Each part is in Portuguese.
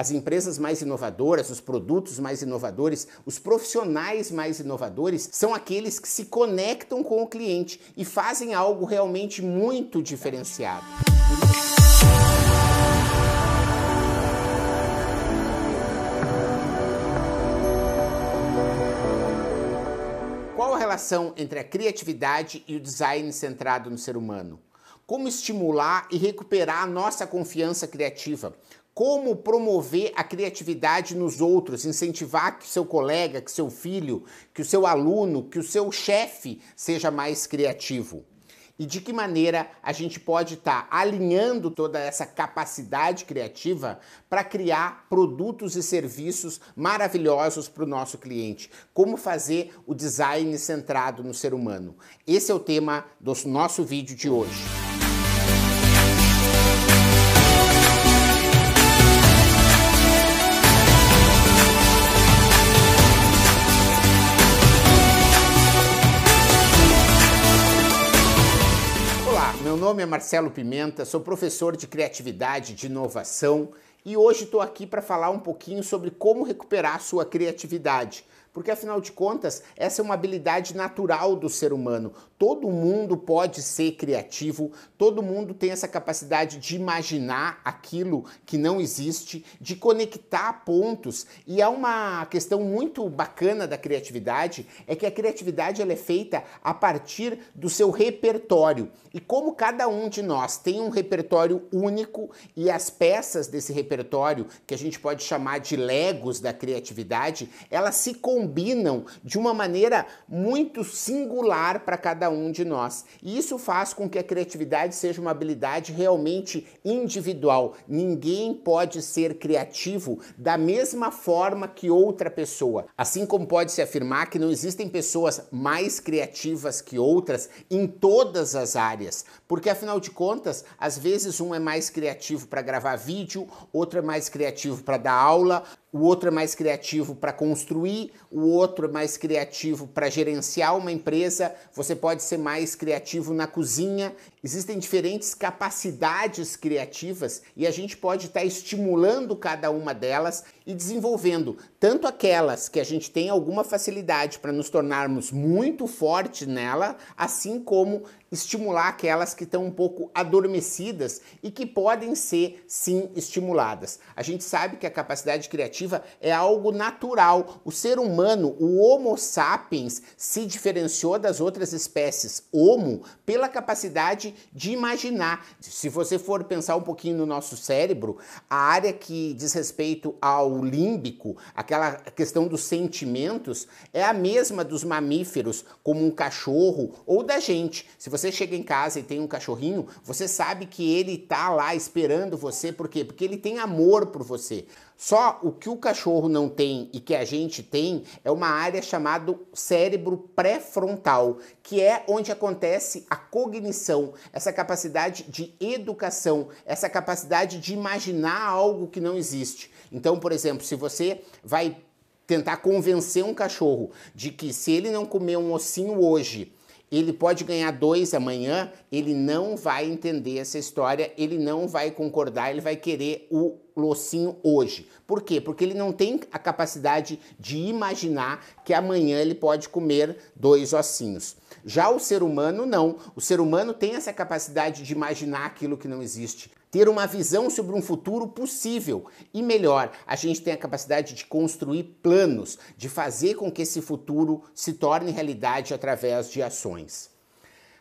as empresas mais inovadoras, os produtos mais inovadores, os profissionais mais inovadores são aqueles que se conectam com o cliente e fazem algo realmente muito diferenciado. Qual a relação entre a criatividade e o design centrado no ser humano? Como estimular e recuperar a nossa confiança criativa? Como promover a criatividade nos outros, incentivar que seu colega, que seu filho, que o seu aluno, que o seu chefe seja mais criativo. E de que maneira a gente pode estar tá alinhando toda essa capacidade criativa para criar produtos e serviços maravilhosos para o nosso cliente? Como fazer o design centrado no ser humano? Esse é o tema do nosso vídeo de hoje. Nome é Marcelo Pimenta, sou professor de criatividade, de inovação e hoje estou aqui para falar um pouquinho sobre como recuperar a sua criatividade porque afinal de contas, essa é uma habilidade natural do ser humano. Todo mundo pode ser criativo, todo mundo tem essa capacidade de imaginar aquilo que não existe, de conectar pontos. E há uma questão muito bacana da criatividade, é que a criatividade ela é feita a partir do seu repertório. E como cada um de nós tem um repertório único e as peças desse repertório, que a gente pode chamar de legos da criatividade, elas se combinam de uma maneira muito singular para cada um de nós. E isso faz com que a criatividade seja uma habilidade realmente individual. Ninguém pode ser criativo da mesma forma que outra pessoa. Assim como pode-se afirmar que não existem pessoas mais criativas que outras em todas as áreas, porque afinal de contas, às vezes um é mais criativo para gravar vídeo, outro é mais criativo para dar aula, o outro é mais criativo para construir, o outro é mais criativo para gerenciar uma empresa, você pode ser mais criativo na cozinha. Existem diferentes capacidades criativas e a gente pode estar tá estimulando cada uma delas e desenvolvendo tanto aquelas que a gente tem alguma facilidade para nos tornarmos muito fortes nela, assim como estimular aquelas que estão um pouco adormecidas e que podem ser sim estimuladas. A gente sabe que a capacidade criativa é algo natural. O ser humano, o Homo sapiens, se diferenciou das outras espécies Homo pela capacidade de imaginar. Se você for pensar um pouquinho no nosso cérebro, a área que diz respeito ao límbico, aquela questão dos sentimentos, é a mesma dos mamíferos, como um cachorro ou da gente. Se você chega em casa e tem um cachorrinho, você sabe que ele tá lá esperando você, por quê? Porque ele tem amor por você. Só o que o cachorro não tem e que a gente tem é uma área chamada cérebro pré-frontal, que é onde acontece a cognição, essa capacidade de educação, essa capacidade de imaginar algo que não existe. Então, por exemplo, se você vai tentar convencer um cachorro de que se ele não comer um ossinho hoje, ele pode ganhar dois amanhã, ele não vai entender essa história, ele não vai concordar, ele vai querer o locinho hoje. Por quê? Porque ele não tem a capacidade de imaginar que amanhã ele pode comer dois ossinhos. Já o ser humano não. O ser humano tem essa capacidade de imaginar aquilo que não existe ter uma visão sobre um futuro possível. E melhor, a gente tem a capacidade de construir planos, de fazer com que esse futuro se torne realidade através de ações.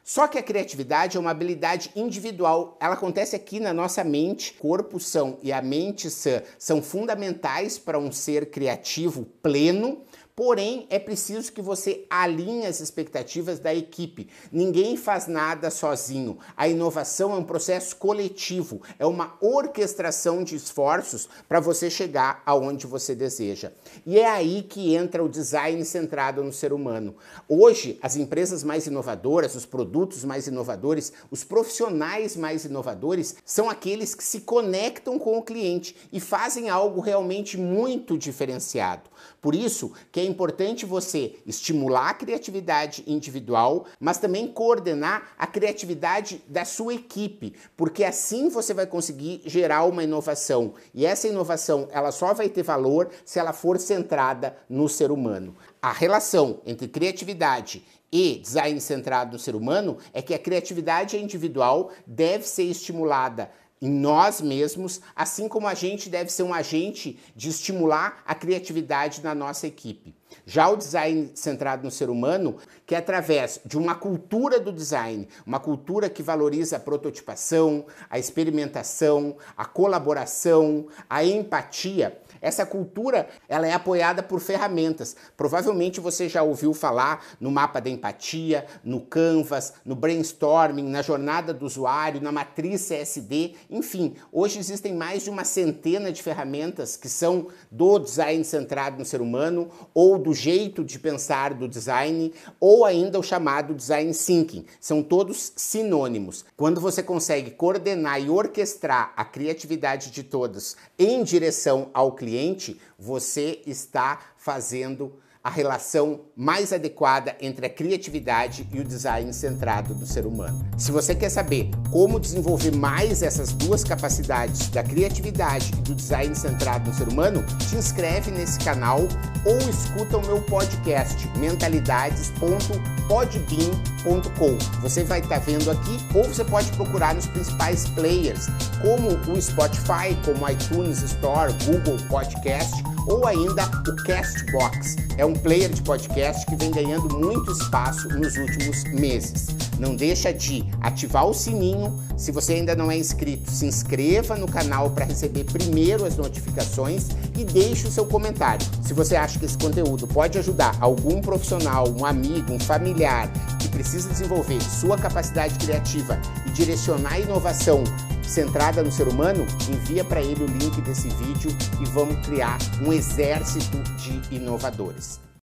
Só que a criatividade é uma habilidade individual, ela acontece aqui na nossa mente. Corpo são e a mente sã são fundamentais para um ser criativo pleno Porém, é preciso que você alinhe as expectativas da equipe. Ninguém faz nada sozinho. A inovação é um processo coletivo, é uma orquestração de esforços para você chegar aonde você deseja. E é aí que entra o design centrado no ser humano. Hoje, as empresas mais inovadoras, os produtos mais inovadores, os profissionais mais inovadores são aqueles que se conectam com o cliente e fazem algo realmente muito diferenciado. Por isso que é importante você estimular a criatividade individual, mas também coordenar a criatividade da sua equipe, porque assim você vai conseguir gerar uma inovação. E essa inovação, ela só vai ter valor se ela for centrada no ser humano. A relação entre criatividade e design centrado no ser humano é que a criatividade individual deve ser estimulada em nós mesmos, assim como a gente deve ser um agente de estimular a criatividade na nossa equipe. Já o design centrado no ser humano, que é através de uma cultura do design, uma cultura que valoriza a prototipação, a experimentação, a colaboração, a empatia, essa cultura ela é apoiada por ferramentas. Provavelmente você já ouviu falar no mapa da empatia, no Canvas, no brainstorming, na jornada do usuário, na matriz CSD, enfim, hoje existem mais de uma centena de ferramentas que são do design centrado no ser humano ou do jeito de pensar do design ou ainda o chamado design thinking. São todos sinônimos. Quando você consegue coordenar e orquestrar a criatividade de todos em direção ao cliente você está fazendo a relação mais adequada entre a criatividade e o design centrado do ser humano. Se você quer saber como desenvolver mais essas duas capacidades da criatividade e do design centrado no ser humano, te inscreve nesse canal ou escuta o meu podcast mentalidades.podbean.com. Você vai estar vendo aqui ou você pode procurar nos principais players, como o Spotify, como iTunes Store, Google Podcast ou ainda o Castbox. É um player de podcast que vem ganhando muito espaço nos últimos meses. Não deixa de ativar o sininho. Se você ainda não é inscrito, se inscreva no canal para receber primeiro as notificações e deixe o seu comentário. Se você acha que esse conteúdo pode ajudar algum profissional, um amigo, um familiar que precisa desenvolver sua capacidade criativa e direcionar a inovação centrada no ser humano, envia para ele o link desse vídeo e vamos criar um exército de inovadores.